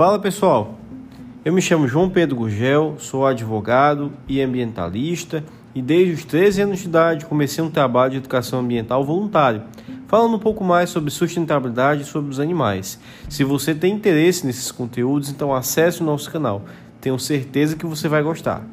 Fala pessoal, eu me chamo João Pedro Gugel, sou advogado e ambientalista e desde os 13 anos de idade comecei um trabalho de educação ambiental voluntário, falando um pouco mais sobre sustentabilidade e sobre os animais. Se você tem interesse nesses conteúdos, então acesse o nosso canal. Tenho certeza que você vai gostar.